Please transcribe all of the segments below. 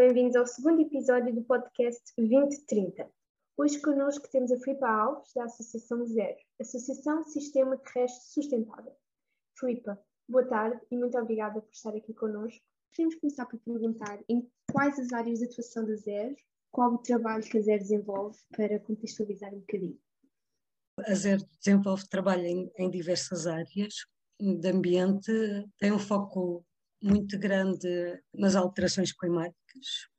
Bem-vindos ao segundo episódio do podcast 2030. Hoje connosco temos a Filipa Alves, da Associação Zero, Associação Sistema Terrestre Sustentável. Filipa, boa tarde e muito obrigada por estar aqui connosco. Queremos começar por perguntar em quais as áreas de atuação da Zero, qual o trabalho que a Zero desenvolve para contextualizar um bocadinho. A Zero desenvolve trabalho em, em diversas áreas de ambiente, tem um foco muito grande nas alterações climáticas,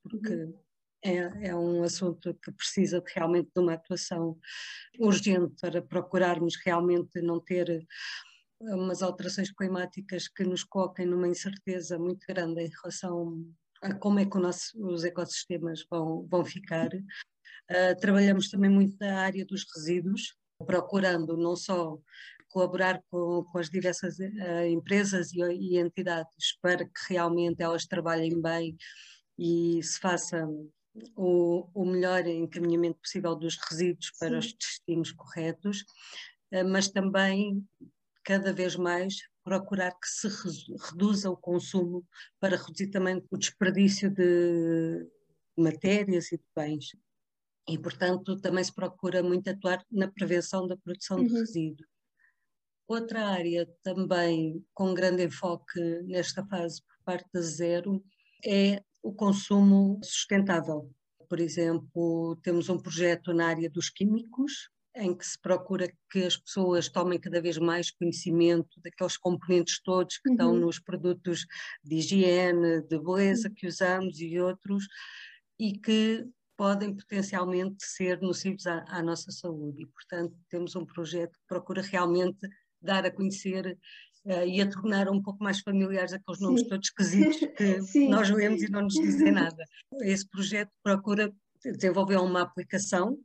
porque uhum. é, é, um assunto que precisa de, realmente de uma atuação urgente para procurarmos realmente não ter umas alterações climáticas que nos coloquem numa incerteza muito grande em relação a como é que nosso, os ecossistemas vão, vão ficar. Uh, trabalhamos também muito na área dos resíduos, procurando não só colaborar com, com as diversas uh, empresas e, e, entidades para que realmente elas trabalhem bem e se faça o, o melhor encaminhamento possível dos resíduos para Sim. os destinos corretos, uh, mas também cada vez mais procurar que se reduza o consumo para reduzir também o desperdício de matérias e de bens. E, portanto, também se procura muito atuar na prevenção da produção uhum. de resíduos. Outra área também com grande enfoque nesta fase por parte da Zero é o consumo sustentável. Por exemplo, temos um projeto na área dos químicos, em que se procura que as pessoas tomem cada vez mais conhecimento daqueles componentes todos que uhum. estão nos produtos de higiene, de beleza que usamos e outros, e que podem potencialmente ser nocivos à, à nossa saúde. E, portanto, temos um projeto que procura realmente dar a conhecer uh, e a tornar um pouco mais familiares aqueles Sim. nomes todos esquisitos que nós lemos e não nos dizem nada. Esse projeto procura desenvolver uma aplicação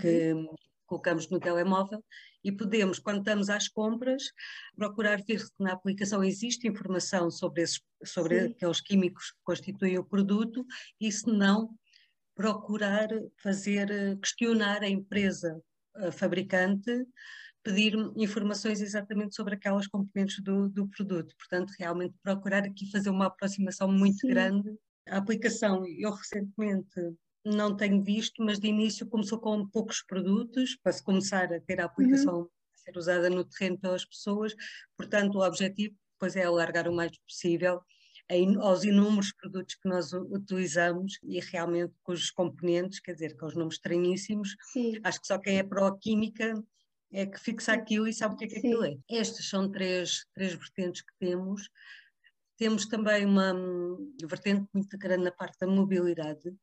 que uhum. colocamos no telemóvel e podemos, quando estamos às compras, procurar ver se na aplicação existe informação sobre, esses, sobre aqueles químicos que constituem o produto e se não, procurar fazer, eh, questionar a empresa a fabricante pedir informações exatamente sobre aquelas componentes do, do produto. Portanto, realmente procurar aqui fazer uma aproximação muito Sim. grande. A aplicação, eu recentemente não tenho visto, mas de início começou com poucos produtos, para se começar a ter a aplicação uhum. a ser usada no terreno pelas pessoas. Portanto, o objetivo depois é alargar o mais possível aos inúmeros produtos que nós utilizamos e realmente cujos componentes, quer dizer, com os nomes estranhíssimos, Sim. acho que só quem é pró-química é que fixa aquilo e sabe o que é que Sim. aquilo é. Estas são três, três vertentes que temos. Temos também uma um, vertente muito grande na parte da mobilidade,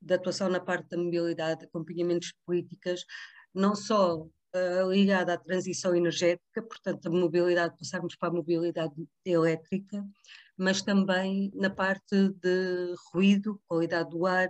da atuação na parte da mobilidade, acompanhamentos de políticas, não só uh, ligada à transição energética, portanto, a mobilidade, passarmos para a mobilidade elétrica, mas também na parte de ruído, qualidade do ar,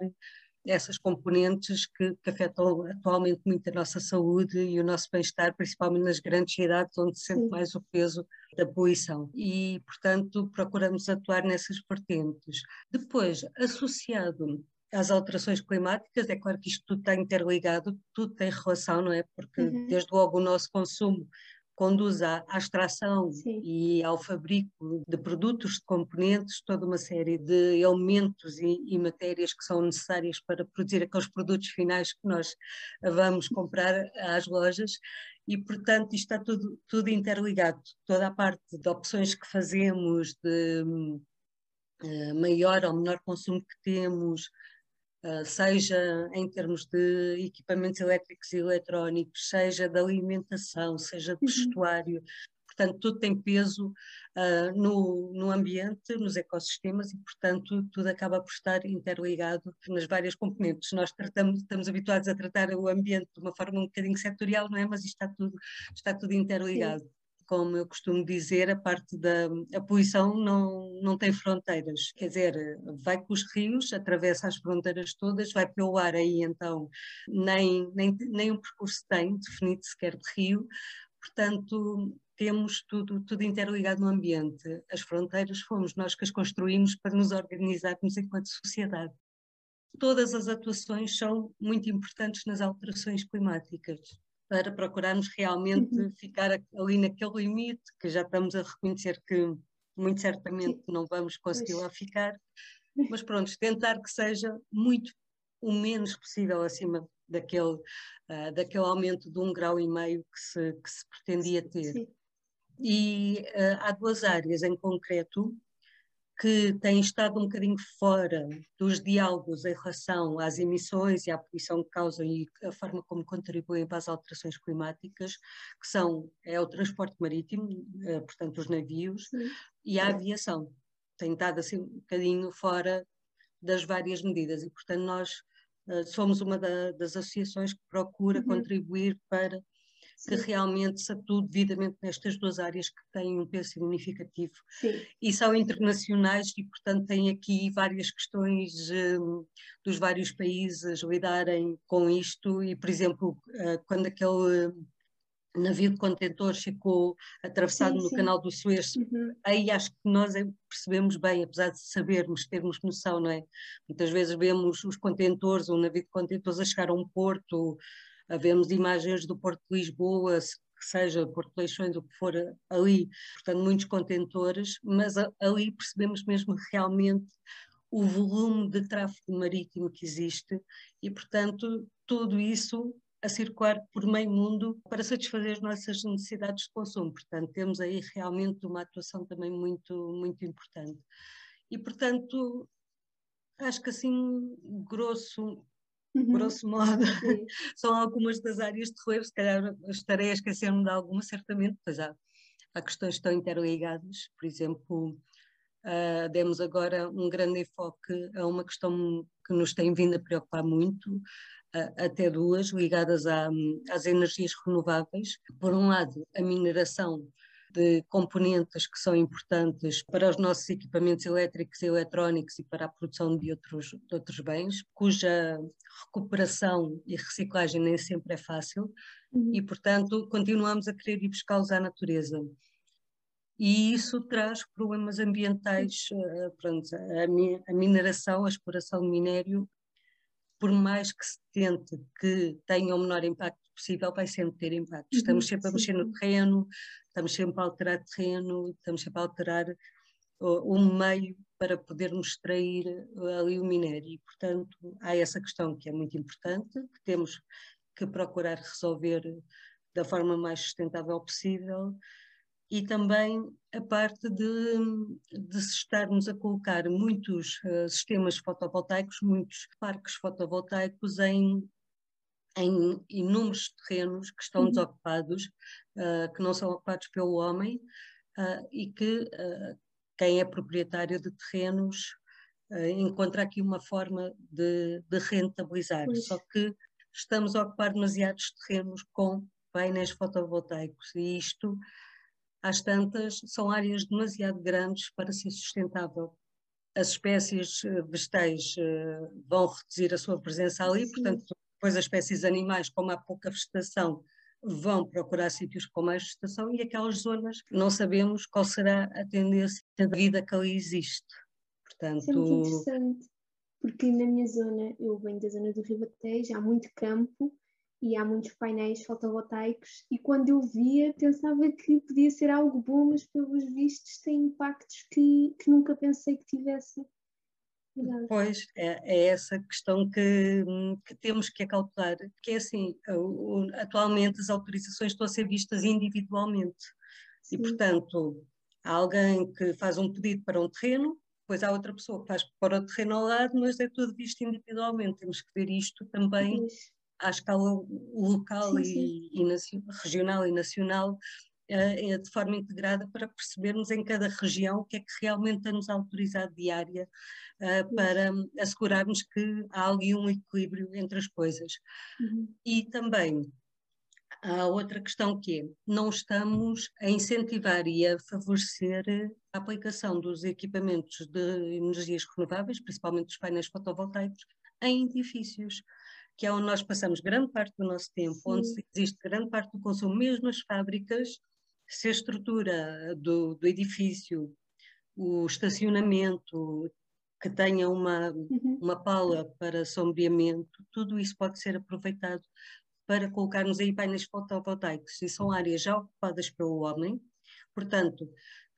essas componentes que, que, afetam atualmente muito a nossa saúde e o nosso bem-estar, principalmente nas grandes cidades onde se sente Sim. mais o peso da poluição. E, portanto, procuramos atuar nessas vertentes. Depois, associado às alterações climáticas, é claro que isto tudo está interligado, tudo tem relação, não é? Porque uhum. desde logo o nosso consumo conduz à, à extração Sim. e ao fabrico de produtos, de componentes, toda uma série de elementos e, e, matérias que são necessárias para produzir aqueles produtos finais que nós vamos comprar às lojas e, portanto, isto está tudo, tudo interligado. Toda a parte de opções que fazemos, de uh, maior ou menor consumo que temos, seja em termos de equipamentos elétricos e eletrónicos, seja de alimentação, seja de uhum. vestuário. Portanto, tudo tem peso uh, no, no ambiente, nos ecossistemas e, portanto, tudo acaba por estar interligado nas várias componentes. Nós tratamos, estamos habituados a tratar o ambiente de uma forma um bocadinho setorial, não é? Mas isto está tudo, está tudo interligado. Sim como eu costumo dizer, a parte da a poluição não, não tem fronteiras. Quer dizer, vai com os rios, atravessa as fronteiras todas, vai pelo ar aí então, nem, nem, nem um percurso tem definido sequer de rio, portanto temos tudo, tudo interligado no ambiente. As fronteiras fomos nós que as construímos para nos organizarmos enquanto sociedade. Todas as atuações são muito importantes nas alterações climáticas para procurarmos realmente uhum. ficar ali naquele limite que já estamos a reconhecer que muito certamente não vamos conseguir lá ficar, mas pronto, tentar que seja muito o menos possível acima daquele, uh, daquele aumento de um grau e meio que se, que se pretendia ter. Sim. E uh, há duas áreas em concreto que têm estado um bocadinho fora dos diálogos em relação às emissões e à poluição que causam e a forma como contribuem para as alterações climáticas, que são é o transporte marítimo, uh, portanto os navios, Sim. e a aviação. Tem estado assim um bocadinho fora das várias medidas e, portanto, nós uh, somos uma da, das associações que procura uhum. contribuir para. Que realmente se atue devidamente nestas duas áreas que têm um peso significativo Sim. e são internacionais e, portanto, têm aqui várias questões um, dos vários países lidarem com isto e, por exemplo, uh, quando aquele navio de contentores ficou atravessado sim, no sim. canal do Suez, uhum. aí acho que nós percebemos bem, apesar de sabermos, termos noção, não é? Muitas vezes vemos os contentores, um navio de contentores a chegar a um porto, vemos imagens do Porto de Lisboa, que seja Porto de Leixões, o que for ali, portanto muitos contentores, mas ali percebemos mesmo realmente o volume de tráfego marítimo que existe e, portanto, tudo isso a circular por meio mundo para satisfazer as nossas necessidades de consumo. Portanto, temos aí realmente uma atuação também muito, muito importante. E, portanto, acho que assim, grosso, uhum. grosso modo, são algumas das áreas de relevo, se calhar estarei a esquecer-me de alguma, certamente, pois há, há questões que estão interligadas, por exemplo, uh, demos agora um grande enfoque a uma questão que nos tem vindo a preocupar muito, até duas, ligadas à, às energias renováveis. Por um lado, a mineração de componentes que são importantes para os nossos equipamentos elétricos e eletrónicos e para a produção de outros, de outros bens, cuja recuperação e reciclagem nem sempre é fácil uhum. e, portanto, continuamos a querer ir buscá-los à natureza. E isso traz problemas ambientais, uh, pronto, a, a mineração, a exploração de minério por mais que se tente que tenha o menor impacto possível, vai sempre ter impacto. Uhum, estamos sempre a mexer no terreno, estamos sempre a alterar terreno, estamos sempre a alterar o, o meio para podermos extrair eh, ali o minério. E, portanto, há essa questão que é muito importante, que temos que procurar resolver da forma mais sustentável possível e também a parte de, de estarmos a colocar muitos uh, sistemas fotovoltaicos, muitos parques fotovoltaicos em, em inúmeros terrenos que estão uhum. desocupados, uh, que não são ocupados pelo homem uh, e que quem é proprietário de terrenos encontra aqui uma forma de, de rentabilizar. Pois. Só que estamos a ocupar demasiados terrenos com painéis fotovoltaicos e isto às tantas, são áreas demasiado grandes para ser sustentável. As espécies vegetais eh, vão reduzir a sua presença ali, Sim. portanto, depois as espécies animais, como há pouca vegetação, vão procurar sítios com mais vegetação e aquelas zonas não sabemos qual será a tendência da vida que ali existe. Portanto, Isso é muito interessante, porque na minha zona, eu venho da zona do Ribatejo, há muito campo e há muitos painéis fotovoltaicos e quando eu via pensava que podia ser algo bom, mas pelos vistos tem impactos que, que nunca pensei que tivesse. Pois, é, é, essa questão que, que temos que calcular, que é assim, atualmente as autorizações estão a ser vistas individualmente Sim. e, portanto, há alguém que faz um pedido para um terreno, depois há outra pessoa que faz para o terreno ao lado, mas é tudo visto individualmente, temos que ver isto também à escala local sim, sim. E, e regional e nacional de forma integrada para percebermos em cada região o que é que realmente nos autorizado diária uh, para assegurarmos que há ali um equilíbrio entre as coisas. Uhum. E também há outra questão que é, não estamos a incentivar e a favorecer a aplicação dos equipamentos de energias renováveis, principalmente os painéis fotovoltaicos, em edifícios que é onde nós passamos grande parte do nosso tempo, Sim. onde existe grande parte do consumo, mesmo nas fábricas, se a estrutura do, do edifício, o estacionamento, que tenha uma, uhum. uma pala para sombreamento, tudo isso pode ser aproveitado para colocarmos aí painéis fotovoltaicos. E são áreas já ocupadas pelo homem, portanto,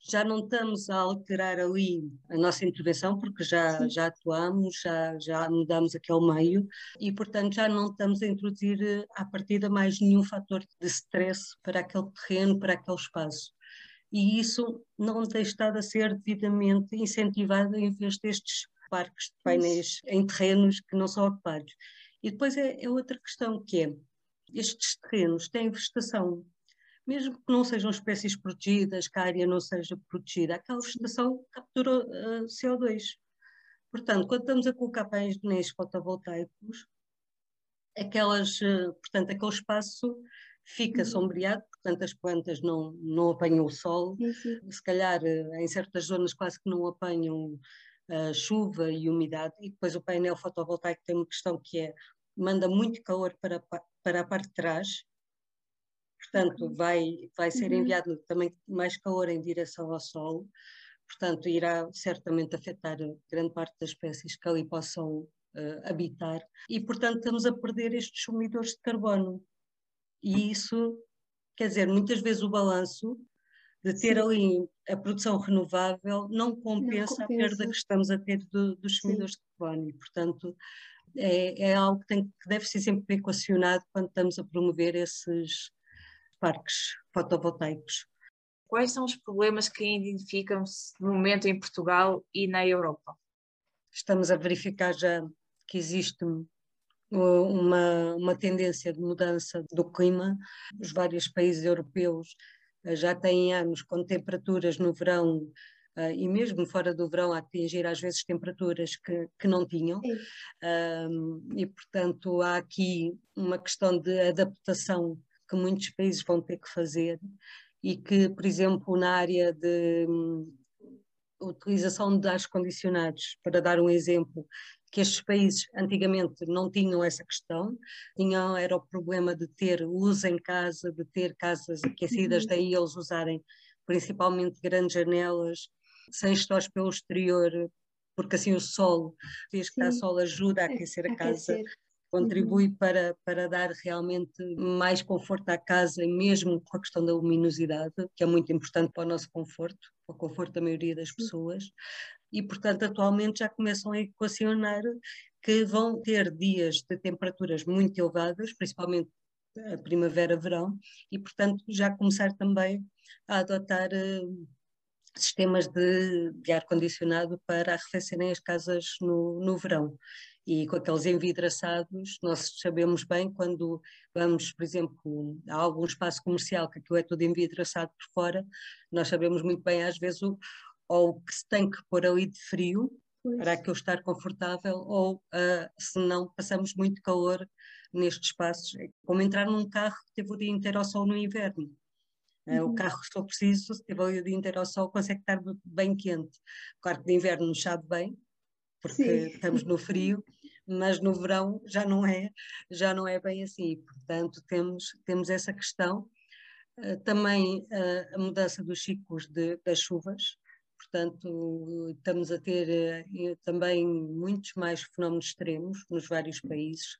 já não estamos a alterar ali a nossa intervenção, porque já, já atuamos, já, já mudamos aquele meio e, portanto, já não estamos a introduzir eh, à partida mais nenhum fator de stress para aquele terreno, para aquele espaço. E isso não tem estado a ser devidamente incentivado em vez destes parques de painéis em terrenos que não são ocupados. E depois é, é outra questão que é, estes terrenos têm vegetação, mesmo que não sejam espécies protegidas, que a área não seja protegida, aquela vegetação captura uh, CO2. Portanto, quando estamos a colocar painéis fotovoltaicos, aquelas, uh, portanto, aquele espaço fica uhum. sombreado, portanto as plantas não, não apanham o sol, sim, sim. se calhar eh, em certas zonas quase que não apanham a chuva e umidade, e depois o painel fotovoltaico tem uma questão que é, manda muito calor para, para a parte de trás, portanto uhum. vai, vai ser uhum. enviado também mais calor em direção ao Sol, portanto irá certamente afetar grande parte das espécies que ali possam uh, habitar, e portanto estamos a perder estes sumidores de carbono, e isso, quer dizer, muitas vezes o balanço de ter ali a produção renovável não compensa, não compensa, a perda que estamos a ter do, dos sumidores de carbono. E, portanto, é, é algo que, tem, que deve ser sempre equacionado quando estamos a promover esses parques fotovoltaicos. Quais são os problemas que identificam-se no momento em Portugal e na Europa? Estamos a verificar já que existe uma, uma tendência de mudança do clima. Os vários países europeus eh, já têm anos com temperaturas no verão Uh, e mesmo fora do verão a atingir às vezes temperaturas que, que não tinham uh, e portanto há aqui uma questão de adaptação que muitos países vão ter que fazer e que por exemplo na área de um, utilização de ar condicionados para dar um exemplo que estes países antigamente não tinham essa questão, tinham era o problema de ter luz em casa, de ter casas aquecidas, uhum. daí eles usarem principalmente grandes janelas, sem estores pelo exterior, porque assim o sol, desde que está sol, ajuda a aquecer a casa. Aquecer. Contribui uhum. para, para dar realmente mais conforto à casa, mesmo com a questão da luminosidade, que é muito importante para o nosso conforto, para o conforto da maioria das pessoas e, portanto, atualmente já começam a equacionar que vão ter dias de temperaturas muito elevadas, principalmente a primavera-verão, e, portanto, já começar também a adotar uh, sistemas de, de ar-condicionado para arrefecerem as casas no, no verão. E com aqueles envidraçados, nós sabemos bem quando vamos, por exemplo, a algum espaço comercial que aquilo é tudo envidraçado por fora, nós sabemos muito bem às vezes o, ou que se tem que pôr ali de frio pois. para aquilo estar confortável, ou uh, se não, passamos muito calor nestes espaços. É como entrar num carro que teve o dia inteiro ao sol no inverno. Uh, uhum. O carro, se for preciso, se teve ali o dia inteiro ao sol, consegue estar bem quente. Claro que de inverno nos sabe bem, porque Sim. estamos no frio, mas no verão já não é, já não é bem assim. Portanto, temos, temos essa questão. Uh, também uh, a mudança dos ciclos de, das chuvas, portanto, estamos a ter eh, também muitos mais fenómenos extremos nos vários países.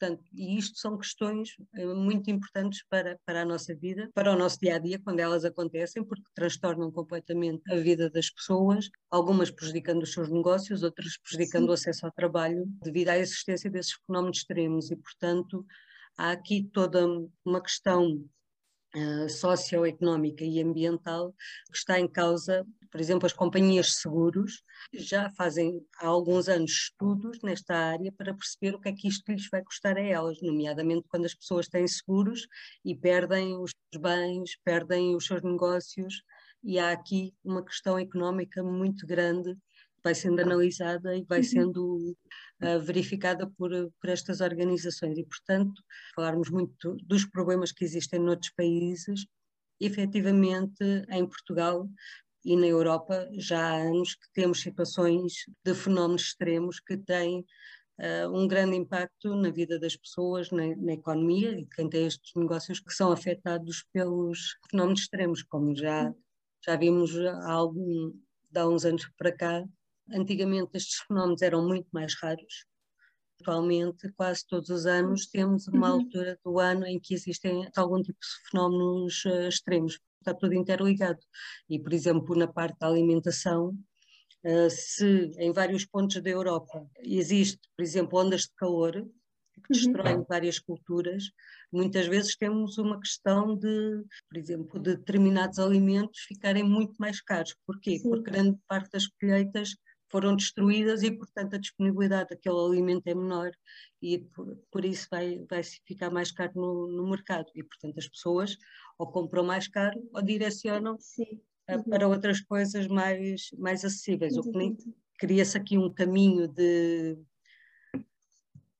Portanto, e isto são questões eh, muito importantes para, para a nossa vida, para o nosso dia a dia, quando elas acontecem, porque transtornam completamente a vida das pessoas, algumas prejudicando os seus negócios, outras prejudicando Sim. o acesso ao trabalho, devido à existência desses fenómenos extremos. E, portanto, há aqui toda uma questão uh, socioeconómica e ambiental que está em causa por exemplo, as companhias de seguros já fazem há alguns anos estudos nesta área para perceber o que é que isto lhes vai custar a elas, nomeadamente quando as pessoas têm seguros e perdem os seus bens, perdem os seus negócios, e há aqui uma questão económica muito grande que vai sendo analisada e vai uhum. sendo verificada por, por estas organizações. E, portanto, falarmos muito dos problemas que existem noutros países, efetivamente em Portugal e na Europa já há anos que temos situações de fenómenos extremos que têm uh, um grande impacto na vida das pessoas, na, na, economia e quem tem estes negócios que são afetados pelos fenómenos extremos, como já, já vimos há, algum, há uns anos para cá. Antigamente estes fenómenos eram muito mais raros, Atualmente, quase todos os anos, temos uma uhum. altura do ano em que existem algum tipo de fenómenos uh, extremos. está tudo interligado. E, por exemplo, na parte da alimentação, uh, se em vários pontos da Europa existe, por exemplo, ondas de calor que uhum. destroem uhum. várias culturas, muitas vezes temos uma questão de, por exemplo, de determinados alimentos ficarem muito mais caros. Porquê? Sim. Porque grande parte das colheitas foram destruídas e, portanto, a disponibilidade daquele alimento é menor e por, por isso vai, vai ficar mais caro no, no, mercado. E, portanto, as pessoas ou compram mais caro ou direcionam uhum. para outras coisas mais, mais acessíveis. O que cria-se aqui um caminho de,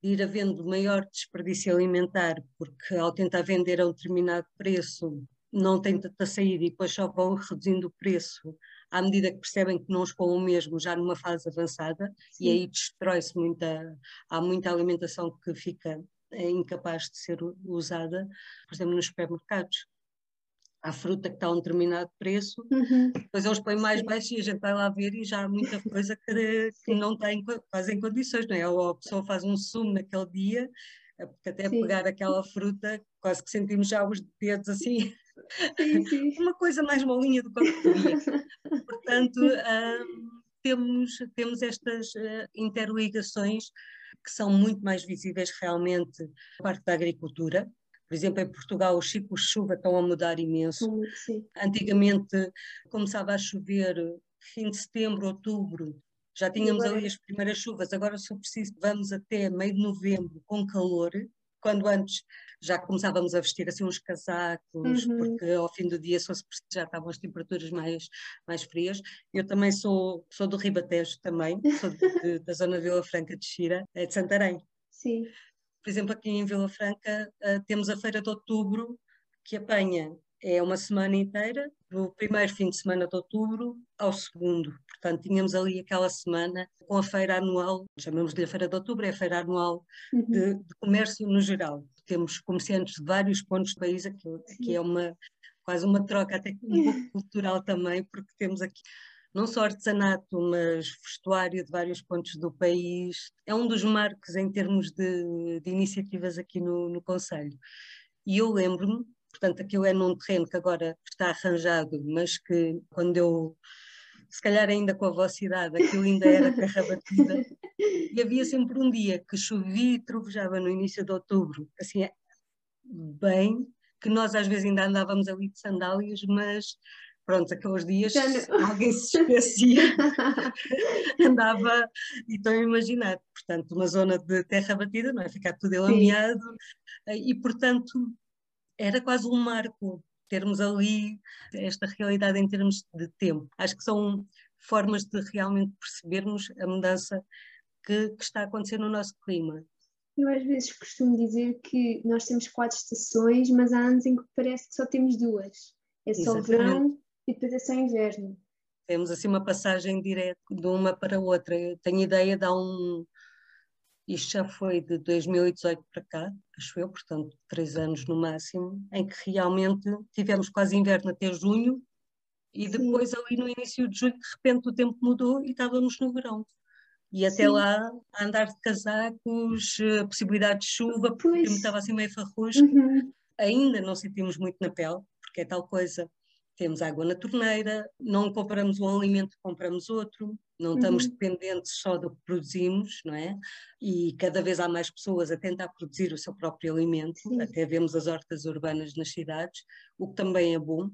de ir havendo maior desperdício alimentar, porque ao tentar vender a um determinado preço não tem tanta saída e depois só vão reduzindo o preço à medida que percebem que não escoam o mesmo já numa fase avançada Sim. e aí destrói-se muita, há muita alimentação que fica incapaz de ser usada, por exemplo, nos supermercados. Há fruta que está a um determinado preço, uhum. depois eles põem mais Sim. baixo e a gente vai lá ver e já há muita coisa que, que não tem quase em condições, não é? Ou a pessoa faz um sumo naquele dia, é porque até Sim. pegar aquela fruta, quase que sentimos já os dedos assim Sim, sim. uma coisa mais molinha do que eu queria. Portanto, um, temos, temos estas uh, interligações que são muito mais visíveis realmente na parte da agricultura. Por exemplo, em Portugal os ciclos de chuva estão a mudar imenso. Sim. Antigamente começava a chover fim de setembro, outubro, já tínhamos agora... ali as primeiras chuvas, agora se preciso vamos até meio de novembro com calor, quando antes já começávamos a vestir assim uns casacos, uhum. porque ao fim do dia só se já estavam as temperaturas mais, mais frias. Eu também sou, sou do Ribatejo também, sou de, de, da zona de Vila Franca de Xira, é de Santarém. Sim. Por exemplo, aqui em Vila Franca uh, temos a Feira de Outubro, que apanha é uma semana inteira, do primeiro fim de semana de outubro ao segundo. Portanto, tínhamos ali aquela semana com a feira anual, chamamos-lhe a Feira de Outubro, é a feira anual uhum. de, de, comércio no geral. Temos comerciantes de vários pontos do país, aqui, aqui é uma, quase uma troca até um pouco cultural também, porque temos aqui não só artesanato, mas vestuário de vários pontos do país. É um dos marcos em termos de, de iniciativas aqui no, no Conselho. E eu lembro-me Portanto, aquilo é num terreno que agora está arranjado, mas que quando eu, se calhar ainda com a vossa idade, aquilo ainda era terra batida. E havia sempre um dia que chovia e trovejava no início de outubro, assim, bem, que nós às vezes ainda andávamos ali de sandálias, mas pronto, aqueles dias alguém se esquecia, andava, e estão a imaginar, portanto, uma zona de terra batida, não é? Ficar tudo elameado, e portanto era quase um marco termos ali esta realidade em termos de tempo. Acho que são formas de realmente percebermos a mudança que, que está a acontecer no nosso clima. Eu às vezes costumo dizer que nós temos quatro estações, mas há anos em que parece que só temos duas. É só Exatamente. verão e depois é só inverno. Temos assim uma passagem direta de uma para outra. Eu tenho ideia de há um, isto já foi de 2018 para cá, acho eu, portanto, três anos no máximo, em que realmente tivemos quase inverno até junho e depois, Sim. ali no início de julho, de repente o tempo mudou e estávamos no verão. E até Sim. lá, a andar de casacos, eh, possibilidade de chuva, porque pois. estava assim meio farrusco. Uhum. Ainda não sentimos muito na pele, porque é tal coisa temos água na torneira, não compramos um alimento, compramos outro, não estamos uhum. dependentes só do que produzimos, não é? E cada vez há mais pessoas a tentar produzir o seu próprio alimento, Sim. até vemos as hortas urbanas nas cidades, o que também é bom,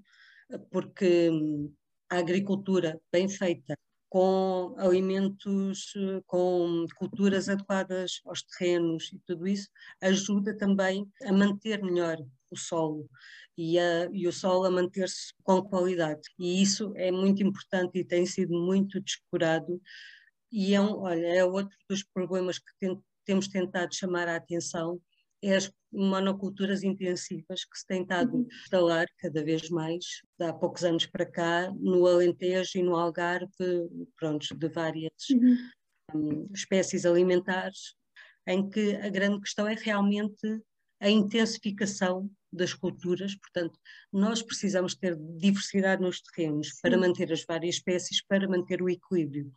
porque hum, a agricultura bem feita, com alimentos, com culturas adequadas aos terrenos e tudo isso, ajuda também a manter melhor o solo e, a, e o solo a manter-se com qualidade. E isso é muito importante e tem sido muito descurado. E é, um, olha, é outro dos problemas que tem, temos tentado chamar a atenção, é as monoculturas intensivas que se têm estado uhum. a instalar cada vez mais, há poucos anos para cá, no Alentejo e no Algarve, pronto, de várias uhum. um, espécies alimentares, em que a grande questão é realmente a intensificação das culturas, portanto, nós precisamos ter diversidade nos terrenos Sim. para manter as várias espécies, para manter o equilíbrio.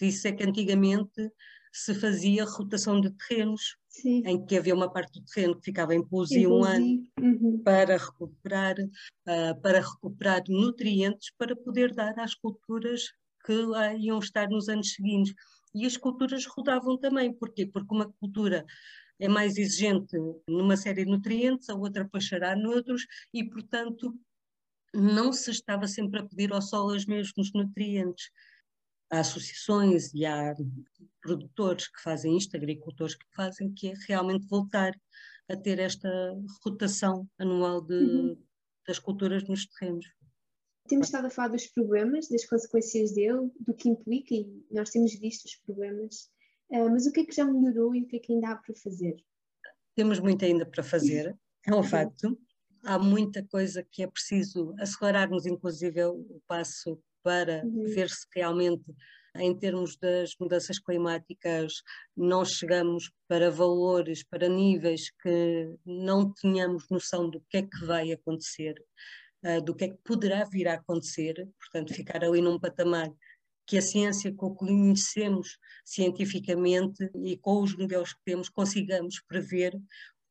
isso é que antigamente se fazia rotação de terrenos, Sim. em que havia uma parte do terreno que ficava em pouso um ano uhum. para recuperar, uh, para recuperar nutrientes para poder dar às culturas que lá iam estar nos anos seguintes. E as culturas rodavam também, porquê? Porque uma cultura é mais exigente numa série de nutrientes, a outra passará noutros, e portanto não se estava sempre a pedir ao solo os mesmos nutrientes há associações e há produtores que fazem isto, agricultores que fazem, que é realmente voltar a ter esta rotação anual de, uhum. das culturas nos terrenos. Temos estado a falar dos problemas, das consequências dele, do que implica, e nós temos visto os problemas, uh, mas o que é que já melhorou e o que é que ainda há para fazer? Temos muito ainda para fazer, é um uhum. facto. Há muita coisa que é preciso acelerarmos, inclusive, o passo para uhum. ver se realmente, em termos das mudanças climáticas, não chegamos para valores, para níveis que não tenhamos noção do que é que vai acontecer, uh, do que é que poderá vir a acontecer, portanto, ficar ali num patamar que a ciência que conhecemos cientificamente e com os modelos que temos consigamos prever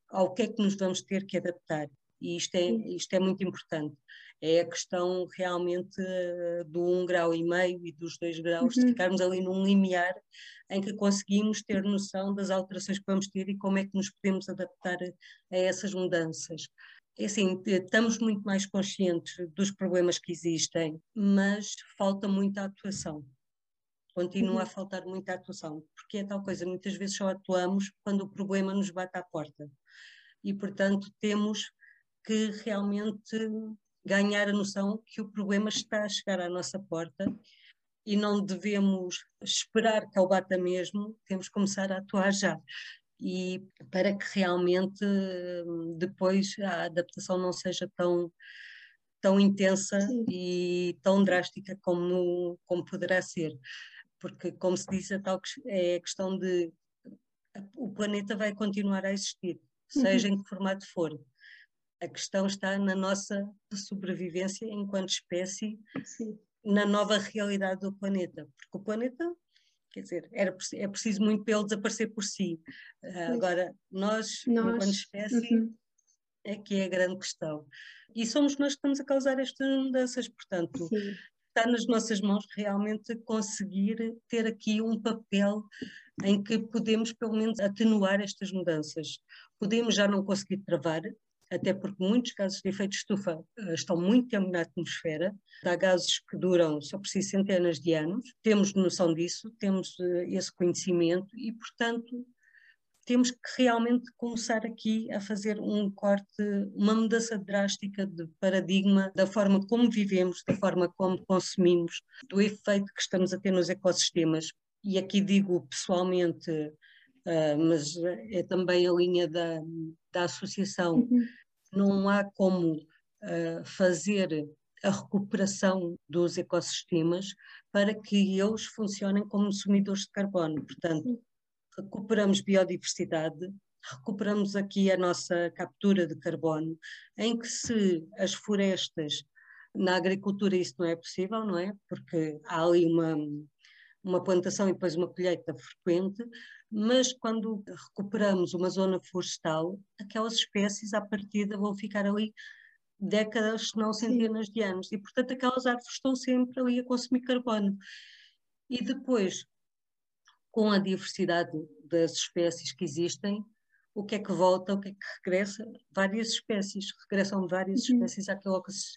ao que é que nos vamos ter que adaptar. E isto é, isto é muito importante é a questão realmente eh, do um grau e meio e dos dois graus, uhum. de ficarmos ali num limiar em que conseguimos ter noção das alterações que vamos ter e como é que nos podemos adaptar a, essas mudanças. É assim, estamos muito mais conscientes dos problemas que existem, mas falta muita atuação. Continua uhum. a faltar muita atuação, porque é tal coisa, muitas vezes só atuamos quando o problema nos bate à porta. E, portanto, temos que realmente ganhar a noção que o problema está a chegar à nossa porta e não devemos esperar que ele bata mesmo, temos que começar a atuar já. E para que realmente depois a adaptação não seja tão, tão intensa Sim. e tão drástica como, como poderá ser. Porque, como se diz, a tal, é a questão de o planeta vai continuar a existir, seja uhum. em que formato for. A questão está na nossa sobrevivência enquanto espécie, Sim. na nova realidade do planeta. Porque o planeta, quer dizer, era, é preciso muito para ele desaparecer por si. Uh, agora, nós, nós, enquanto espécie, uhum. é que é a grande questão. E somos nós que estamos a causar estas mudanças, portanto. Sim. Está nas nossas mãos realmente conseguir ter aqui um papel em que podemos, pelo menos, atenuar estas mudanças. Podemos já não conseguir travar, até porque muitos gases de efeito de estufa uh, estão muito tempo na atmosfera, há gases que duram só por si centenas de anos, temos noção disso, temos uh, esse conhecimento e, portanto, temos que realmente começar aqui a fazer um corte, uma mudança drástica de paradigma da forma como vivemos, da forma como consumimos, do efeito que estamos a ter nos ecossistemas. E aqui digo pessoalmente, uh, mas é também a linha da, da associação, uhum não há como uh, fazer a recuperação dos ecossistemas para que eles funcionem como consumidores de carbono. Portanto, recuperamos biodiversidade, recuperamos aqui a nossa captura de carbono, em que se as florestas, na agricultura isso não é possível, não é? Porque há ali uma, uma plantação e depois uma colheita frequente, mas quando recuperamos uma zona florestal, aquelas espécies à partida vão ficar ali décadas, se não centenas de anos, e portanto aquelas árvores estão sempre ali a consumir carbono. E depois, com a diversidade das espécies que existem, o que é que volta, o que é que regressa? Várias espécies, regressam várias uhum. espécies àquele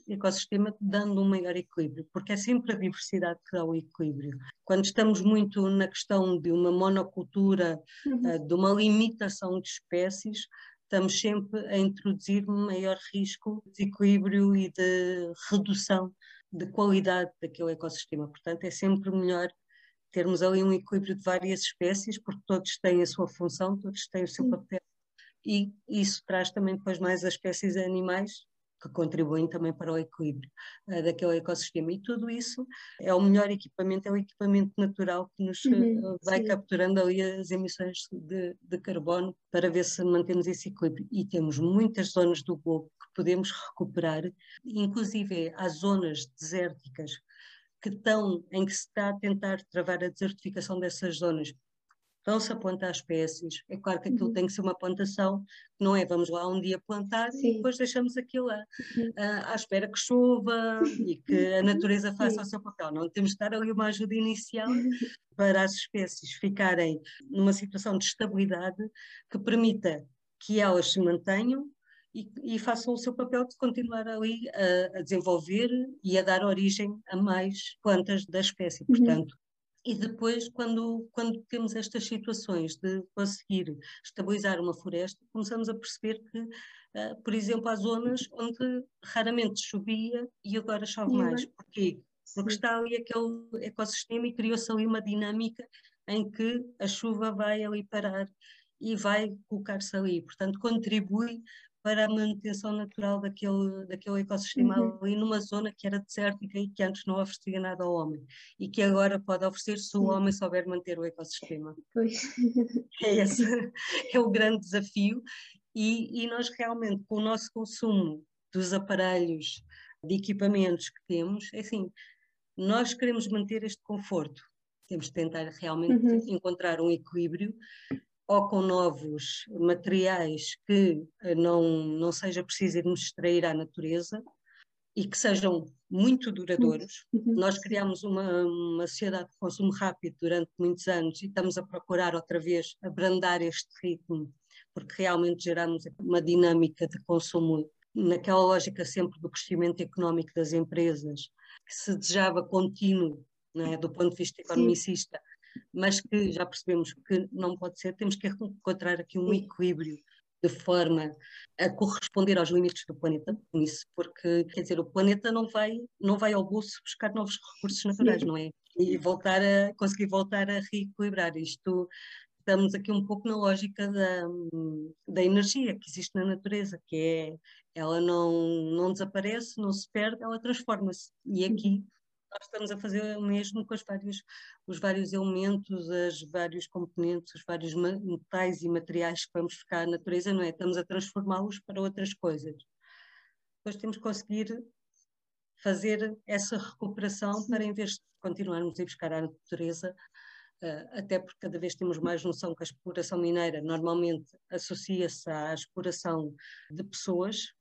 ecossistema, dando um maior equilíbrio, porque é sempre a diversidade que dá o equilíbrio. Quando estamos muito na questão de uma monocultura, uhum. uh, de uma limitação de espécies, estamos sempre a introduzir um maior risco de desequilíbrio e de redução de qualidade daquele ecossistema. Portanto, é sempre melhor termos ali um equilíbrio de várias espécies, porque todos têm a sua função, todos têm o seu papel, e isso traz também depois mais as espécies animais que contribuem também para o equilíbrio uh, daquele ecossistema. E tudo isso é o melhor equipamento, é o equipamento natural que nos uhum, uh, vai sim. capturando ali as emissões de, de, carbono para ver se mantemos esse equilíbrio. E temos muitas zonas do globo que podemos recuperar, inclusive há zonas desérticas que estão, em que se está a tentar travar a desertificação dessas zonas, estão-se a plantar espécies. É claro que aquilo uhum. tem que ser uma plantação, não é vamos lá um dia plantar Sim. e depois deixamos aquilo lá, uhum. uh, à espera que chova e que a natureza faça Sim. o seu papel. Não temos de dar ali uma ajuda inicial para as espécies ficarem numa situação de estabilidade que permita que elas se mantenham e, e, façam o seu papel de continuar ali a, a, desenvolver e a dar origem a mais plantas da espécie. Uhum. Portanto, e depois, quando, quando temos estas situações de conseguir estabilizar uma floresta, começamos a perceber que, uh, por exemplo, há zonas onde raramente chovia e agora chove mais. Porquê? Porque está ali aquele ecossistema e criou-se ali uma dinâmica em que a chuva vai ali parar e vai colocar-se ali. Portanto, contribui para a manutenção natural daquele, daquele ecossistema uhum. ali numa zona que era desértica e que antes não oferecia nada ao homem e que agora pode oferecer se o homem souber manter o ecossistema. Pois. É esse é o grande desafio e, e nós realmente com o nosso consumo dos aparelhos, de equipamentos que temos, é assim, nós queremos manter este conforto, temos de tentar realmente uhum. encontrar um equilíbrio ou com novos materiais que eh, não, não seja preciso irmos extrair à natureza e que sejam muito duradouros. Uhum. Nós criamos uma, uma sociedade de consumo rápido durante muitos anos e estamos a procurar outra vez abrandar este ritmo, porque realmente geramos uma dinâmica de consumo naquela lógica sempre do crescimento económico das empresas, que se desejava contínuo, é, do ponto de vista economicista, Sim mas que já percebemos que não pode ser, temos que encontrar aqui um equilíbrio de forma a corresponder aos limites do planeta, nisso, porque, quer dizer, o planeta não vai, não vai ao bolso buscar novos recursos naturais, não é? E voltar a, conseguir voltar a reequilibrar. Isto, estamos aqui um pouco na lógica da, da energia que existe na natureza, que é, ela não, não desaparece, não se perde, ela transforma-se, e aqui nós estamos a fazer o mesmo com os vários, os vários elementos, os vários componentes, os vários metais e materiais que vamos buscar na natureza, não é? Estamos a transformá-los para outras coisas. Depois temos que conseguir fazer essa recuperação para, em vez de continuarmos a buscar a natureza, uh, até porque cada vez temos mais noção que a exploração mineira normalmente associa-se à exploração de pessoas,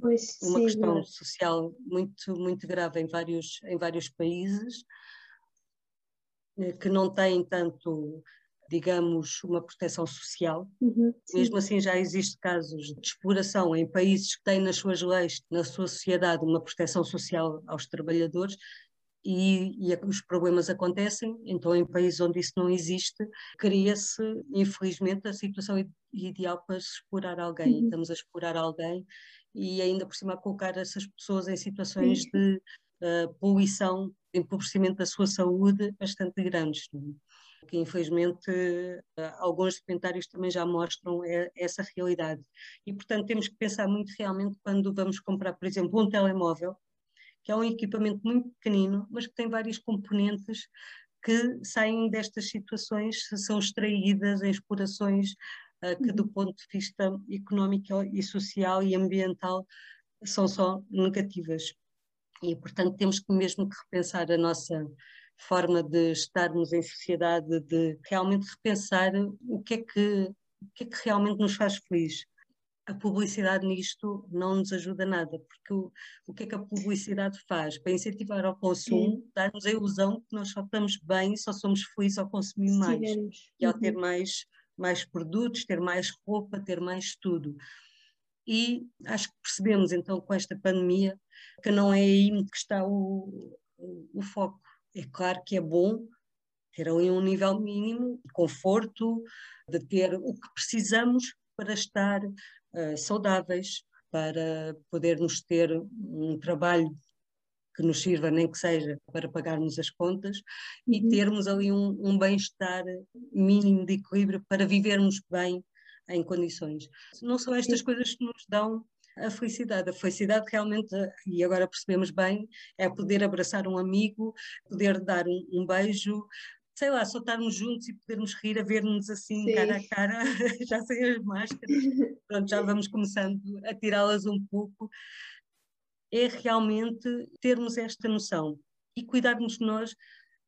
pois, uma sim, questão social muito, muito grave em vários, em vários países, eh, que não têm tanto, digamos, uma proteção social. Uhum, Mesmo assim, já existem casos de exploração em países que têm nas suas leis, na sua sociedade, uma proteção social aos trabalhadores. E, e os problemas acontecem, então em países onde isso não existe, cria-se, infelizmente, a situação ideal para explorar alguém. Uhum. Estamos a explorar alguém e ainda por cima a colocar essas pessoas em situações uhum. de uh, poluição, empobrecimento da sua saúde bastante grandes. É? Que infelizmente uh, alguns documentários também já mostram é, essa realidade. E portanto temos que pensar muito realmente quando vamos comprar, por exemplo, um telemóvel, que é um equipamento muito pequenino, mas que tem vários componentes que saem destas situações, são extraídas em explorações uh, que do uhum. ponto de vista económico e social e ambiental são só negativas. E, portanto, temos que mesmo que repensar a nossa forma de estarmos em sociedade, de realmente repensar o que é que, o que, é que realmente nos faz feliz. A publicidade nisto não nos ajuda nada, porque o, o que é que a publicidade faz? Para incentivar ao consumo, dar-nos a ilusão que nós só estamos bem, só somos felizes ao consumir mais e ao ter uhum. mais mais produtos, ter mais roupa, ter mais tudo. E acho que percebemos então com esta pandemia que não é aí que está o, o foco. É claro que é bom ter ali um nível mínimo de conforto, de ter o que precisamos para estar uh, saudáveis, para podermos ter um trabalho que nos sirva, nem que seja para pagarmos as contas, uhum. e termos ali um, um bem-estar mínimo de equilíbrio para vivermos bem em condições. Não são estas coisas que nos dão a felicidade. A felicidade realmente, e agora percebemos bem, é poder abraçar um amigo, poder dar um, um beijo, sei lá, só estarmos juntos e podermos rir a ver-nos assim Sim. cara a cara, já sem as máscaras. Pronto, já vamos começando a tirá-las um pouco é realmente termos esta noção e cuidarmos de nós.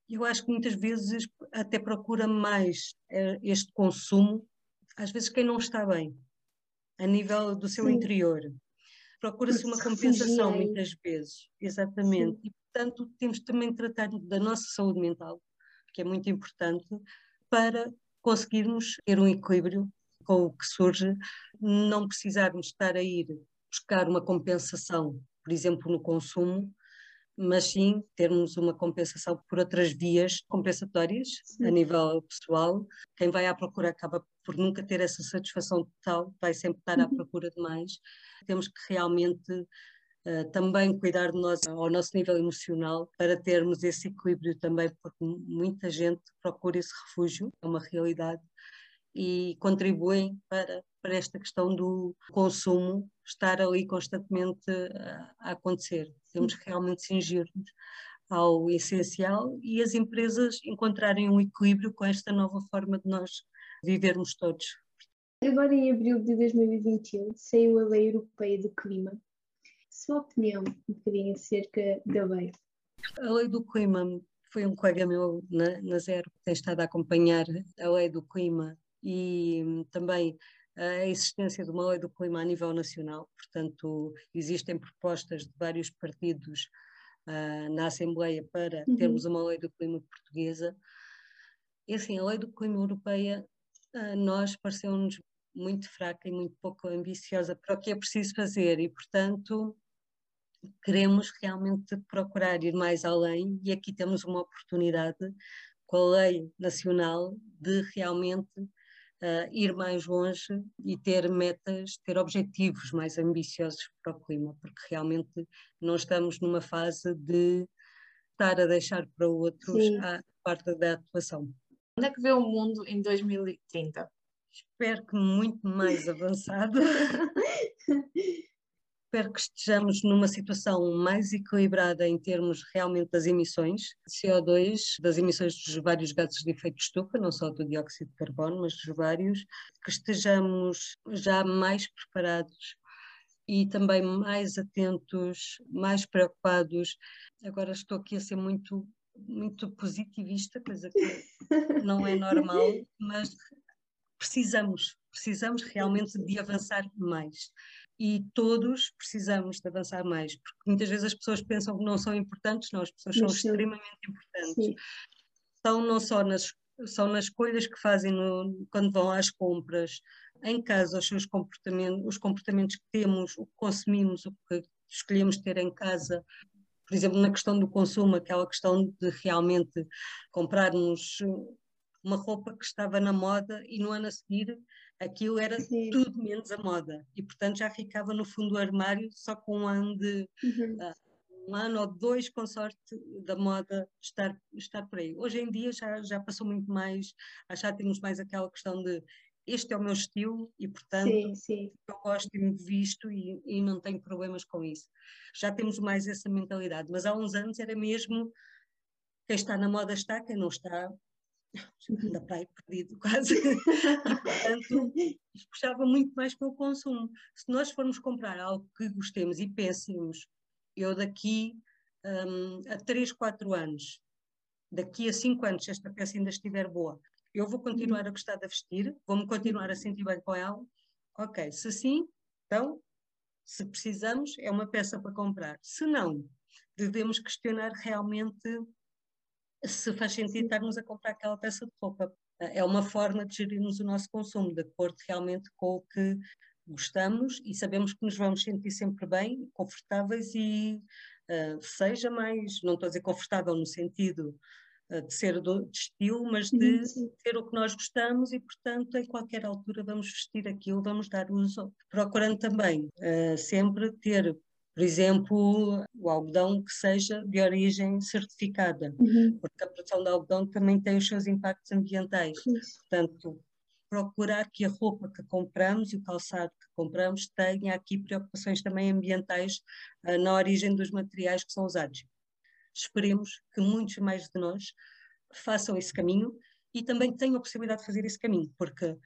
Eu acho que muitas vezes até procura mais eh, este consumo, às vezes quem não está bem, a nível do seu Sim. interior. Procura-se uma compensação muitas vezes, exatamente. Sim. E, portanto, temos também de tratar da nossa saúde mental, que é muito importante, para conseguirmos ter um equilíbrio com o que surge, não precisarmos estar a ir buscar uma compensação, por exemplo, no consumo, mas sim termos uma compensação por outras vias compensatórias sim. a nível pessoal. Quem vai à procura acaba por nunca ter essa satisfação total, vai sempre estar à uhum. procura de mais. Temos que realmente uh, também cuidar de nós ao nosso nível emocional para termos esse equilíbrio também, porque muita gente procura esse refúgio, é uma realidade, e contribuem para, para esta questão do consumo estar ali constantemente a, a acontecer. Temos que realmente cingir-nos ao essencial e as empresas encontrarem um equilíbrio com esta nova forma de nós vivermos todos. Agora, em abril de 2021, saiu a Lei Europeia do Clima. Sua opinião um bocadinho acerca da lei? A Lei do Clima foi um colega meu na, na Zero que tem estado a acompanhar a Lei do Clima e hum, também a existência de uma lei do clima a nível nacional, portanto, existem propostas de vários partidos uh, na Assembleia para uhum. termos uma lei do clima portuguesa. E assim, a lei do clima europeia, uh, nós pareceu-nos muito fraca e muito pouco ambiciosa para o que é preciso fazer e, portanto, queremos realmente procurar ir mais além e aqui temos uma oportunidade com a lei nacional de realmente uh, ir mais longe e ter metas, ter objetivos mais ambiciosos para o clima, porque realmente não estamos numa fase de estar a deixar para outros Sim. a parte da atuação. Onde é que vê o mundo em 2030? Espero que muito mais avançado. Espero que estejamos numa situação mais equilibrada em termos realmente das emissões de CO2, das emissões dos vários gases de efeito de estufa, não só do dióxido de carbono, mas dos vários, que estejamos já mais preparados e também mais atentos, mais preocupados. Agora estou aqui a ser muito muito positivista, coisa que não é normal, mas precisamos, precisamos realmente de avançar mais e todos precisamos de avançar mais, porque muitas vezes as pessoas pensam que não são importantes, não, as pessoas são extremamente importantes. Sim. São não só nas, são nas escolhas que fazem no, quando vão às compras, em casa, os seus comportamentos, os comportamentos que temos, o que consumimos, o que escolhemos ter em casa, por exemplo, na questão do consumo, aquela questão de realmente comprarmos uma roupa que estava na moda e no ano a seguir aquilo era Sim. tudo menos a moda e portanto já ficava no fundo do armário só com um ano de uhum. uh, um ano ou dois com sorte da moda estar, estar por aí. Hoje em dia já, já passou muito mais, já temos mais aquela questão de este é o meu estilo e portanto sim, sim. eu gosto e me visto e, e não tenho problemas com isso. Já temos mais essa mentalidade, mas há uns anos era mesmo quem está na moda está, quem não está da praia perdido quase. e, portanto, puxava muito mais pelo consumo. Se nós formos comprar algo que gostemos e pensemos, eu daqui um, a 3, 4 anos, daqui a 5 anos, se esta peça ainda estiver boa, eu vou continuar a gostar de vestir, vou-me continuar a sentir bem com ela. Ok, se sim, então, se precisamos, é uma peça para comprar. Se não, devemos questionar realmente se faz sentido estarmos a comprar aquela peça de roupa. É uma forma de gerirmos o nosso consumo, de acordo realmente com o que gostamos e sabemos que nos vamos sentir sempre bem, confortáveis e uh, seja mais, não estou a dizer confortável no sentido uh, de ser do, de estilo, mas de uhum, ter o que nós gostamos e, portanto, em qualquer altura vamos vestir aquilo, vamos dar uso, procurando também uh, sempre ter por exemplo, o algodão que seja de origem certificada, uhum. porque a produção de algodão também tem os seus impactos ambientais. Portanto, procurar que a roupa que compramos e o calçado que compramos tenha aqui preocupações também ambientais uh, na origem dos materiais que são usados. Esperemos que muitos mais de nós façam esse caminho e também tenham a possibilidade de fazer esse caminho, porque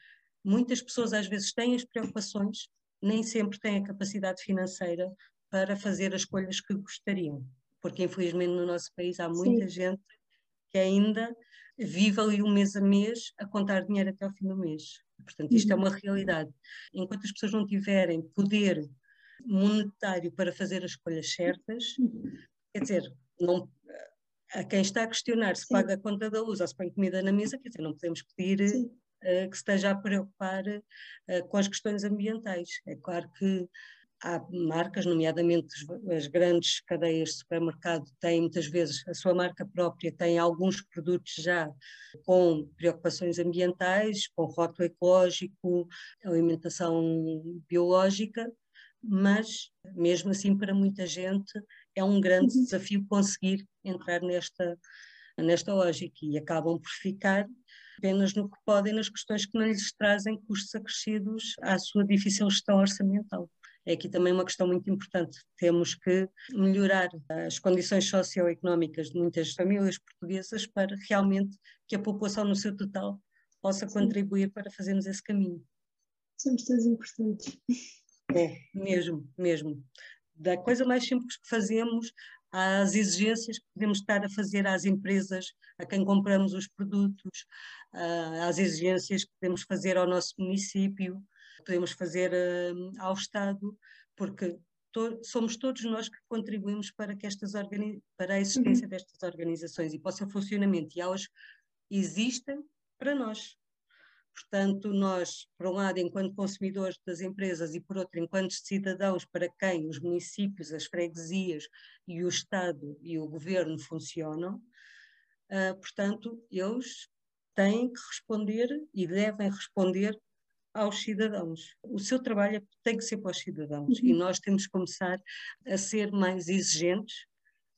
muitas pessoas às vezes têm as preocupações, nem sempre têm a capacidade financeira para fazer as escolhas que gostariam. porque infelizmente no nosso país há muita Sim. gente que ainda vive ali um mês a mês a contar dinheiro até ao fim do mês. Portanto, isto é uhum. uma realidade. Enquanto as pessoas não tiverem poder monetário para fazer as escolhas certas, quer dizer, não, a quem está a questionar se Sim. paga a conta da luz ou se põe comida na mesa, quer dizer, não podemos pedir uh, que se esteja a preocupar uh, com as questões ambientais. É claro que há marcas, nomeadamente as grandes cadeias de supermercado têm muitas vezes a sua marca própria, têm alguns produtos já com preocupações ambientais, com rótulo ecológico, alimentação biológica, mas mesmo assim para muita gente é um grande uhum. desafio conseguir entrar nesta nesta lógica e acabam por ficar apenas no que podem nas questões que não lhes trazem custos acrescidos à sua difícil gestão orçamental é aqui também uma questão muito importante. Temos que melhorar as condições socioeconómicas de muitas famílias portuguesas para realmente que a população no seu total possa contribuir para fazermos esse caminho. Somos todos importantes. É, mesmo, mesmo. Da coisa mais simples que fazemos às exigências que podemos estar a fazer às empresas, a quem compramos os produtos, às exigências que podemos fazer ao nosso município, podemos fazer uh, ao Estado, porque to somos todos nós que contribuímos para, que estas para a existência uhum. destas organizações e para o seu funcionamento, e elas existem para nós. Portanto, nós, por um lado, enquanto consumidores das empresas e, por outro, enquanto cidadãos para quem os municípios, as freguesias e o Estado e o governo funcionam, uh, portanto, eles têm que responder e devem responder aos cidadãos. O seu trabalho tem que ser para os cidadãos uhum. e nós temos que começar a ser mais exigentes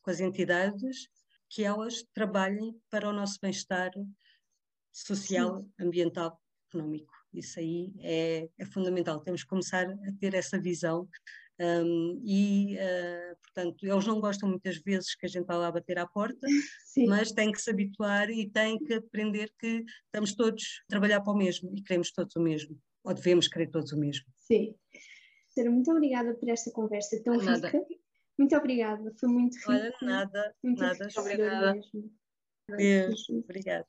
com as entidades que elas trabalhem para o nosso bem-estar social, Sim. ambiental, económico. Isso aí é, é, fundamental. Temos que começar a ter essa visão um, e, uh, portanto, eles não gostam muitas vezes que a gente vá lá bater à porta, Sim. mas têm que se habituar e têm que aprender que estamos todos a trabalhar para o mesmo e queremos todos o mesmo ou devemos querer todos o mesmo? Sim. Sara, muito obrigada por esta conversa tão nada. rica. Muito obrigada, foi muito rica. Olha, nada, muito nada. Obrigada. Beijo, obrigada.